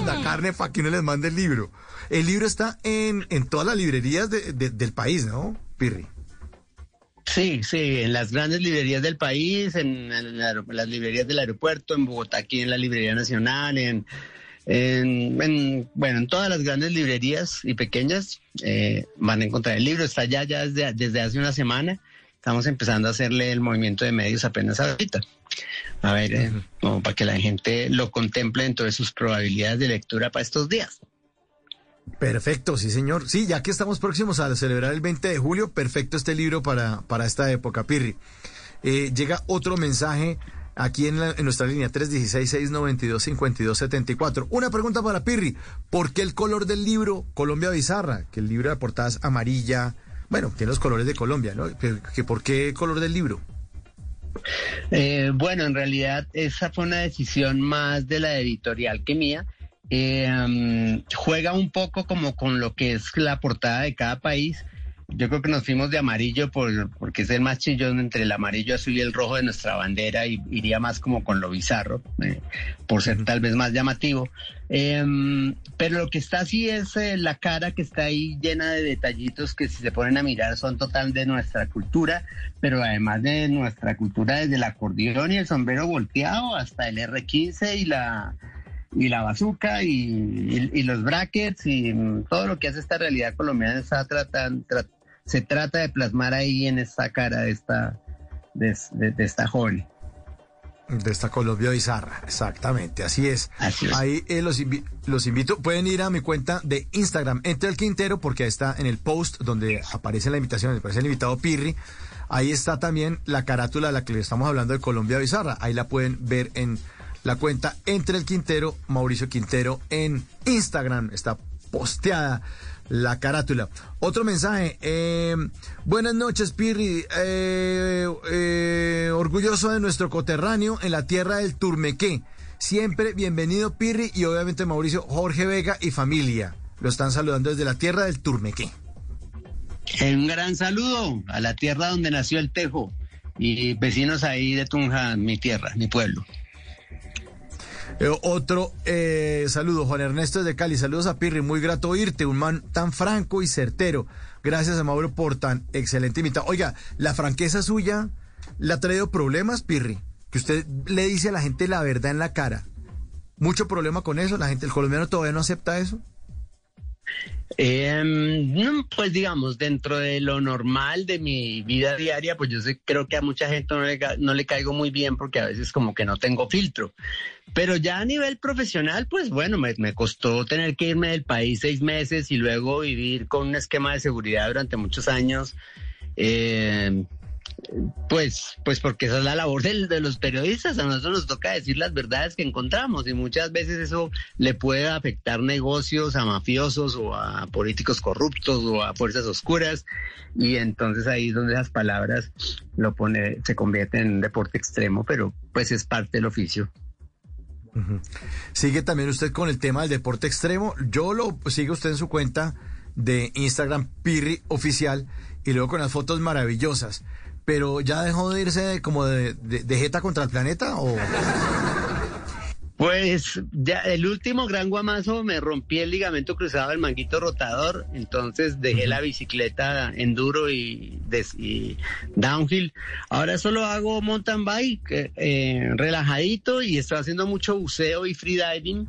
da carne para que les mande el libro. El libro está en, en todas las librerías del país, ¿no, Pirri? Sí, sí, en las grandes librerías del país, en, las librerías del aeropuerto, en Bogotá, aquí en la Librería Nacional, en, en, bueno, en todas las grandes librerías y pequeñas eh, van a encontrar el libro. Está ya, ya desde, desde hace una semana. Estamos empezando a hacerle el movimiento de medios apenas ahorita. A ver, eh, como para que la gente lo contemple en todas sus probabilidades de lectura para estos días. Perfecto, sí, señor. Sí, ya que estamos próximos a celebrar el 20 de julio, perfecto este libro para, para esta época, Pirri. Eh, llega otro mensaje aquí en, en nuestra línea 316-692-5274. Una pregunta para Pirri. ¿Por qué el color del libro Colombia Bizarra? Que el libro de portada es amarilla, bueno, tiene los colores de Colombia, ¿no? ¿Que ¿Por qué el color del libro? Eh, bueno, en realidad esa fue una decisión más de la editorial que mía. Eh, juega un poco como con lo que es la portada de cada país yo creo que nos fuimos de amarillo por, porque es el más chillón entre el amarillo, azul y el rojo de nuestra bandera y iría más como con lo bizarro, eh, por ser tal vez más llamativo. Em, pero lo que está así es eh, la cara que está ahí llena de detallitos que si se ponen a mirar son total de nuestra cultura, pero además de nuestra cultura desde el acordeón y el sombrero volteado hasta el R15 y la y la bazooka y, los brackets y mm, todo lo que hace esta realidad colombiana está tratando, se trata de plasmar ahí en esta cara de esta, de, esta joven. De esta Colombia bizarra, exactamente, así es. Ahí eh, los, los invito, pueden ir a mi cuenta de Instagram, entre el Quintero, porque ahí está en el post donde aparece la invitación, donde aparece el invitado Pirri. Ahí está también la carátula de la que le estamos hablando de Colombia Bizarra. Ahí la pueden ver en la cuenta Entre el Quintero, Mauricio Quintero, en Instagram. Está posteada la carátula. Otro mensaje. Eh, buenas noches, Pirri. Eh, eh, orgulloso de nuestro coterráneo en la tierra del Turmequé. Siempre bienvenido, Pirri, y obviamente Mauricio, Jorge Vega y familia. Lo están saludando desde la tierra del Turmequé. Un gran saludo a la tierra donde nació el Tejo y vecinos ahí de Tunja, mi tierra, mi pueblo. Eh, otro eh, saludo, Juan Ernesto de Cali. Saludos a Pirri, muy grato oírte, un man tan franco y certero. Gracias a Mauro por tan excelente invitado. Oiga, la franqueza suya le ha traído problemas, Pirri. Que usted le dice a la gente la verdad en la cara. Mucho problema con eso, la gente, el colombiano todavía no acepta eso. Eh, pues digamos, dentro de lo normal de mi vida diaria, pues yo creo que a mucha gente no le, no le caigo muy bien porque a veces como que no tengo filtro. Pero ya a nivel profesional, pues bueno, me, costó tener que irme del país seis meses y luego vivir con un esquema de seguridad durante muchos años. Eh, pues, pues porque esa es la labor de, los periodistas, a nosotros nos toca decir las verdades que encontramos y muchas veces eso le puede afectar negocios a mafiosos o a políticos corruptos o a fuerzas oscuras y entonces ahí es donde esas palabras lo pone, se convierten en un deporte extremo, pero pues es parte del oficio. Sigue también usted con el tema del deporte extremo. Yo lo sigue usted en su cuenta de Instagram Pirri Oficial y luego con las fotos maravillosas pero ya dejó de irse como de, de, jeta contra el planeta o... Pues ya el último gran guamazo me rompí el ligamento cruzado del manguito rotador, entonces dejé la bicicleta enduro y, y, downhill. Ahora solo hago mountain bike eh, relajadito y estoy haciendo mucho buceo y freediving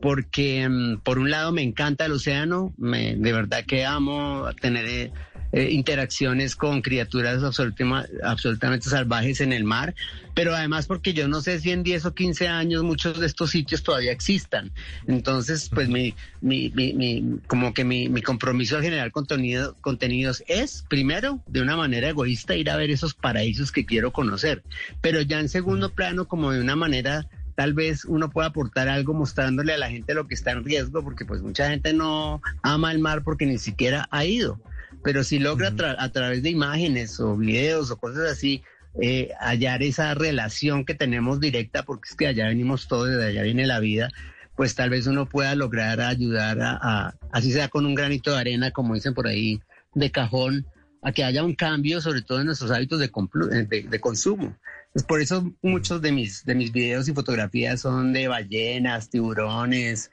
porque mm, por un lado me encanta el océano, me, de verdad que amo tener eh, eh, interacciones con criaturas absolutamente salvajes en el mar, pero además porque yo no sé si en 10 o 15 años muchos de estos sitios todavía existan. Entonces, pues mi, mi, mi, como que mi, mi compromiso al generar contenido, contenidos es, primero, de una manera egoísta, ir a ver esos paraísos que quiero conocer, pero ya en segundo plano, como de una manera tal vez uno pueda aportar algo mostrándole a la gente lo que está en riesgo, porque pues mucha gente no ama el mar porque ni siquiera ha ido. Pero si logra a través de imágenes o videos o cosas así, eh, hallar esa relación que tenemos directa, porque es que allá venimos todos, de allá viene la vida, pues tal vez uno pueda lograr ayudar a, así sea con un granito de arena, como dicen por ahí, de cajón, a que haya un cambio, sobre todo en nuestros hábitos de, eh, de, consumo. Pues por eso muchos de mis, de mis videos y fotografías son de ballenas, tiburones,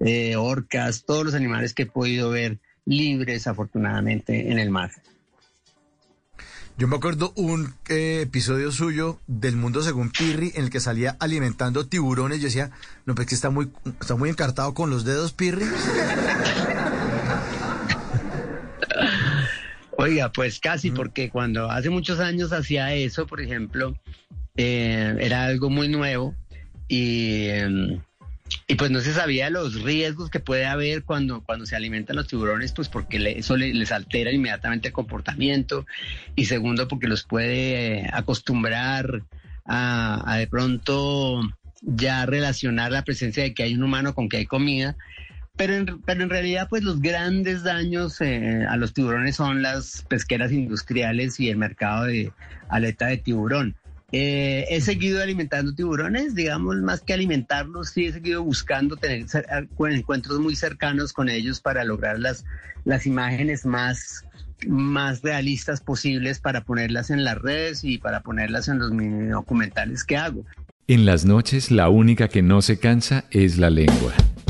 eh, orcas, todos los animales que he podido ver libres afortunadamente en el mar. Yo me acuerdo un eh, episodio suyo del mundo según Pirri en el que salía alimentando tiburones. Yo decía, no, pues que está muy, está muy encartado con los dedos, Pirri. Oiga, pues casi, porque cuando hace muchos años hacía eso, por ejemplo, eh, era algo muy nuevo y, em, y pues no se sabía los riesgos que puede haber cuando, cuando se alimentan los tiburones, pues porque eso les altera inmediatamente el comportamiento y segundo porque los puede eh, acostumbrar a, de pronto ya relacionar la presencia de que hay un humano con que hay comida. Pero en, pero en realidad, pues los grandes daños eh, a los tiburones son las pesqueras industriales y el mercado de aleta de tiburón. Eh, he seguido alimentando tiburones, digamos, más que alimentarlos, sí he seguido buscando tener encuentros muy cercanos con ellos para lograr las, las imágenes más, más realistas posibles para ponerlas en las redes y para ponerlas en los mini documentales que hago. En las noches la única que no se cansa es la lengua.